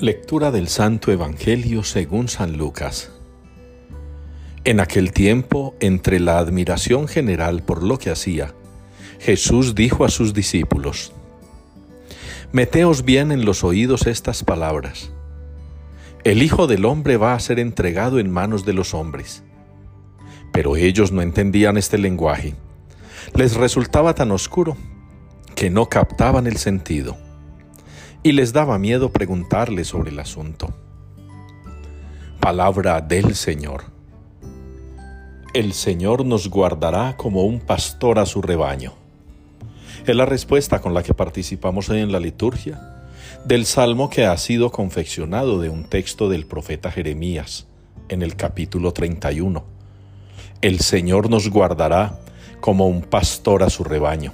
Lectura del Santo Evangelio según San Lucas. En aquel tiempo, entre la admiración general por lo que hacía, Jesús dijo a sus discípulos, Meteos bien en los oídos estas palabras. El Hijo del Hombre va a ser entregado en manos de los hombres. Pero ellos no entendían este lenguaje. Les resultaba tan oscuro que no captaban el sentido y les daba miedo preguntarle sobre el asunto. Palabra del Señor. El Señor nos guardará como un pastor a su rebaño. Es la respuesta con la que participamos hoy en la liturgia del salmo que ha sido confeccionado de un texto del profeta Jeremías en el capítulo 31. El Señor nos guardará como un pastor a su rebaño.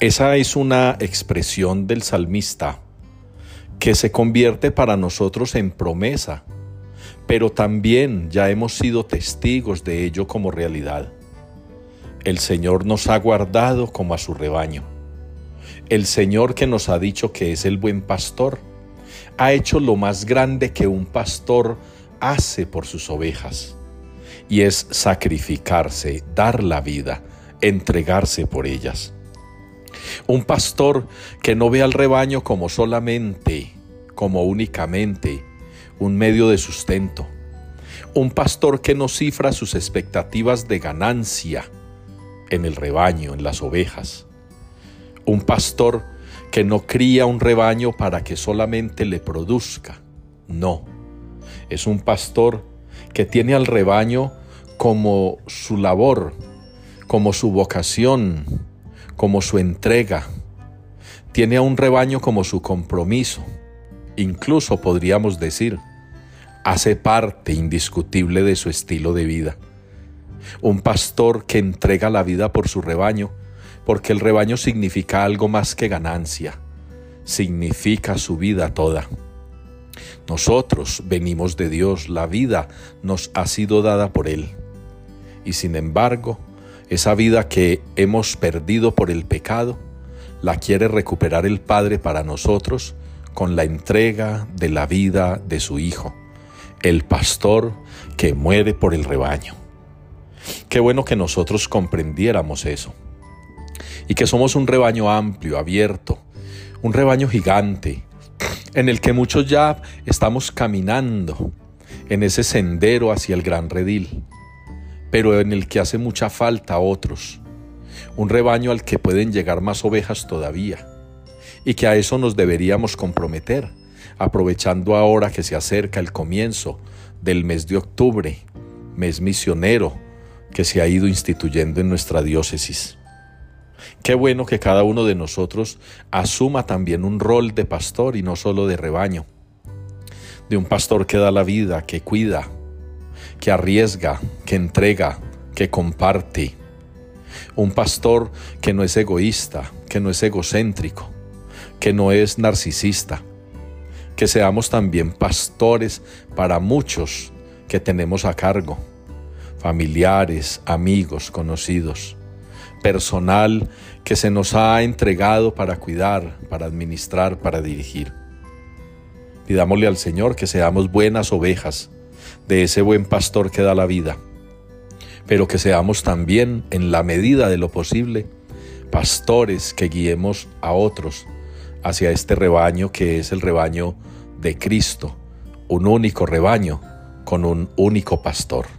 Esa es una expresión del salmista que se convierte para nosotros en promesa, pero también ya hemos sido testigos de ello como realidad. El Señor nos ha guardado como a su rebaño. El Señor que nos ha dicho que es el buen pastor, ha hecho lo más grande que un pastor hace por sus ovejas, y es sacrificarse, dar la vida, entregarse por ellas. Un pastor que no ve al rebaño como solamente, como únicamente un medio de sustento. Un pastor que no cifra sus expectativas de ganancia en el rebaño, en las ovejas. Un pastor que no cría un rebaño para que solamente le produzca. No, es un pastor que tiene al rebaño como su labor, como su vocación, como su entrega, tiene a un rebaño como su compromiso, incluso podríamos decir, hace parte indiscutible de su estilo de vida. Un pastor que entrega la vida por su rebaño, porque el rebaño significa algo más que ganancia, significa su vida toda. Nosotros venimos de Dios, la vida nos ha sido dada por Él. Y sin embargo, esa vida que hemos perdido por el pecado, la quiere recuperar el Padre para nosotros con la entrega de la vida de su Hijo, el pastor que muere por el rebaño. Qué bueno que nosotros comprendiéramos eso y que somos un rebaño amplio, abierto, un rebaño gigante, en el que muchos ya estamos caminando en ese sendero hacia el gran redil pero en el que hace mucha falta a otros. Un rebaño al que pueden llegar más ovejas todavía. Y que a eso nos deberíamos comprometer, aprovechando ahora que se acerca el comienzo del mes de octubre, mes misionero que se ha ido instituyendo en nuestra diócesis. Qué bueno que cada uno de nosotros asuma también un rol de pastor y no solo de rebaño, de un pastor que da la vida, que cuida, que arriesga, que entrega, que comparte. Un pastor que no es egoísta, que no es egocéntrico, que no es narcisista. Que seamos también pastores para muchos que tenemos a cargo, familiares, amigos, conocidos, personal que se nos ha entregado para cuidar, para administrar, para dirigir. Pidámosle al Señor que seamos buenas ovejas, de ese buen pastor que da la vida, pero que seamos también, en la medida de lo posible, pastores que guiemos a otros hacia este rebaño que es el rebaño de Cristo, un único rebaño con un único pastor.